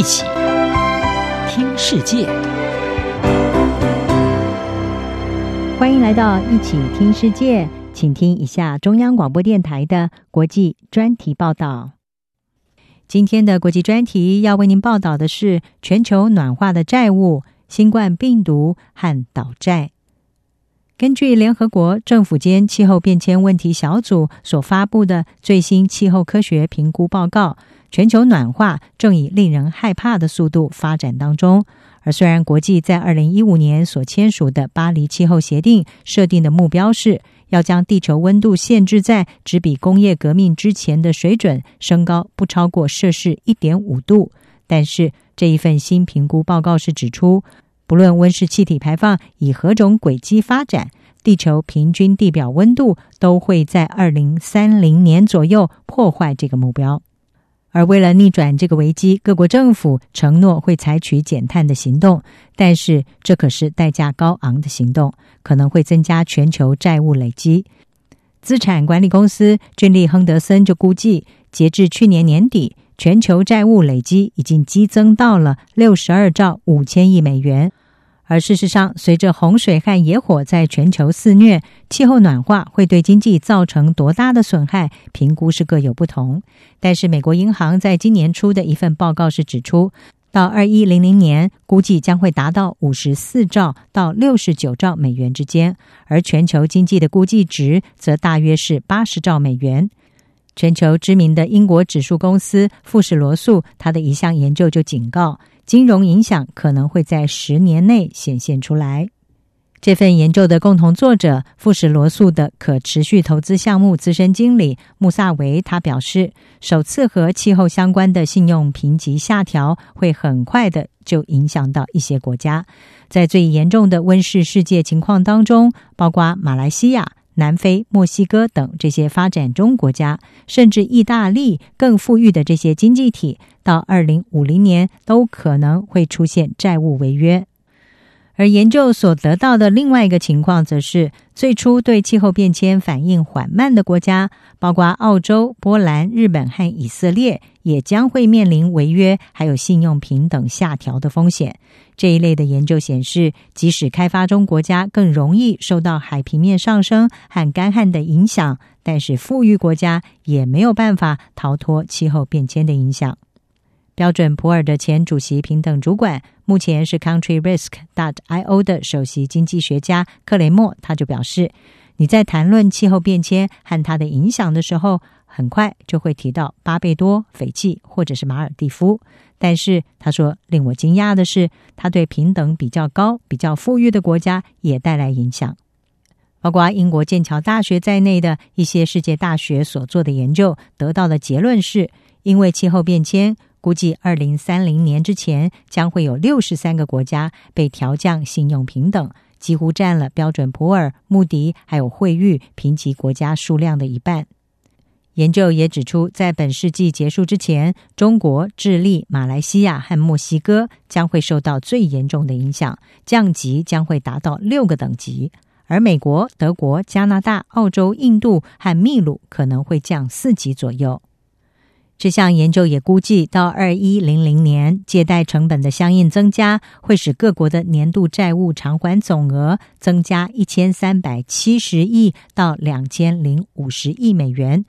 一起听世界，欢迎来到一起听世界，请听一下中央广播电台的国际专题报道。今天的国际专题要为您报道的是全球暖化的债务、新冠病毒和倒债。根据联合国政府间气候变迁问题小组所发布的最新气候科学评估报告，全球暖化正以令人害怕的速度发展当中。而虽然国际在二零一五年所签署的巴黎气候协定设定的目标是要将地球温度限制在只比工业革命之前的水准升高不超过摄氏一点五度，但是这一份新评估报告是指出，不论温室气体排放以何种轨迹发展，地球平均地表温度都会在二零三零年左右破坏这个目标。而为了逆转这个危机，各国政府承诺会采取减碳的行动，但是这可是代价高昂的行动，可能会增加全球债务累积。资产管理公司郡利亨德森就估计，截至去年年底，全球债务累积已经激增到了六十二兆五千亿美元。而事实上，随着洪水和野火在全球肆虐，气候暖化会对经济造成多大的损害，评估是各有不同。但是，美国银行在今年初的一份报告是指出，到二一零零年，估计将会达到五十四兆到六十九兆美元之间，而全球经济的估计值则大约是八十兆美元。全球知名的英国指数公司富时罗素，他的一项研究就警告。金融影响可能会在十年内显现出来。这份研究的共同作者富时罗素的可持续投资项目资深经理穆萨维，他表示，首次和气候相关的信用评级下调会很快的就影响到一些国家。在最严重的温室世界情况当中，包括马来西亚。南非、墨西哥等这些发展中国家，甚至意大利更富裕的这些经济体，到二零五零年都可能会出现债务违约。而研究所得到的另外一个情况，则是最初对气候变迁反应缓慢的国家，包括澳洲、波兰、日本和以色列，也将会面临违约，还有信用评等下调的风险。这一类的研究显示，即使开发中国家更容易受到海平面上升和干旱的影响，但是富裕国家也没有办法逃脱气候变迁的影响。标准普尔的前主席平等主管，目前是 Country Risk dot io 的首席经济学家克雷默，他就表示：“你在谈论气候变迁和它的影响的时候，很快就会提到巴贝多、斐济或者是马尔地夫。但是他说，令我惊讶的是，他对平等比较高、比较富裕的国家也带来影响，包括英国剑桥大学在内的一些世界大学所做的研究得到的结论是，因为气候变迁。”估计二零三零年之前，将会有六十三个国家被调降信用评等，几乎占了标准普尔、穆迪还有惠誉评级国家数量的一半。研究也指出，在本世纪结束之前，中国、智利、马来西亚和墨西哥将会受到最严重的影响，降级将会达到六个等级，而美国、德国、加拿大、澳洲、印度和秘鲁可能会降四级左右。这项研究也估计，到二一零零年，借贷成本的相应增加，会使各国的年度债务偿还总额增加一千三百七十亿到两千零五十亿美元。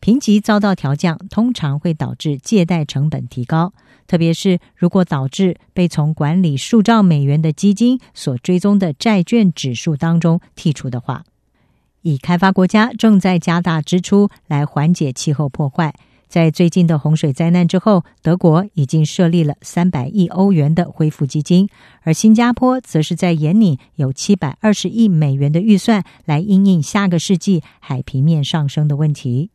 评级遭到调降，通常会导致借贷成本提高，特别是如果导致被从管理数兆美元的基金所追踪的债券指数当中剔除的话。以开发国家正在加大支出来缓解气候破坏。在最近的洪水灾难之后，德国已经设立了三百亿欧元的恢复基金，而新加坡则是在研拟有七百二十亿美元的预算来应应下个世纪海平面上升的问题。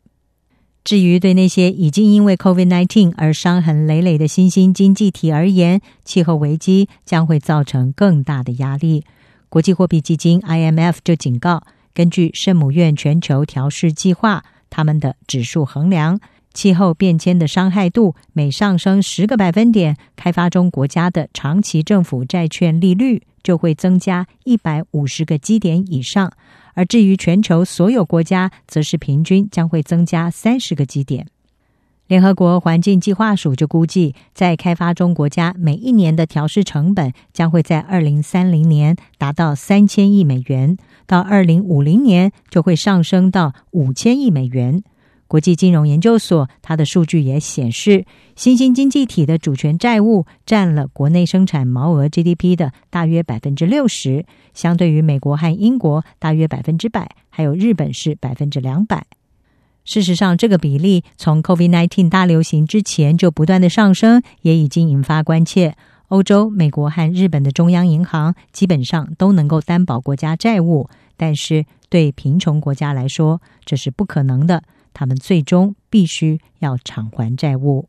至于对那些已经因为 COVID-19 而伤痕累累的新兴经济体而言，气候危机将会造成更大的压力。国际货币基金 IMF 就警告，根据圣母院全球调试计划，他们的指数衡量。气候变迁的伤害度每上升十个百分点，开发中国家的长期政府债券利率就会增加一百五十个基点以上；而至于全球所有国家，则是平均将会增加三十个基点。联合国环境计划署就估计，在开发中国家每一年的调试成本将会在二零三零年达到三千亿美元，到二零五零年就会上升到五千亿美元。国际金融研究所它的数据也显示，新兴经济体的主权债务占了国内生产毛额 GDP 的大约百分之六十，相对于美国和英国大约百分之百，还有日本是百分之两百。事实上，这个比例从 COVID-19 大流行之前就不断的上升，也已经引发关切。欧洲、美国和日本的中央银行基本上都能够担保国家债务，但是对贫穷国家来说，这是不可能的。他们最终必须要偿还债务。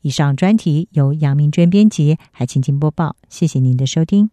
以上专题由杨明娟编辑，还请您播报。谢谢您的收听。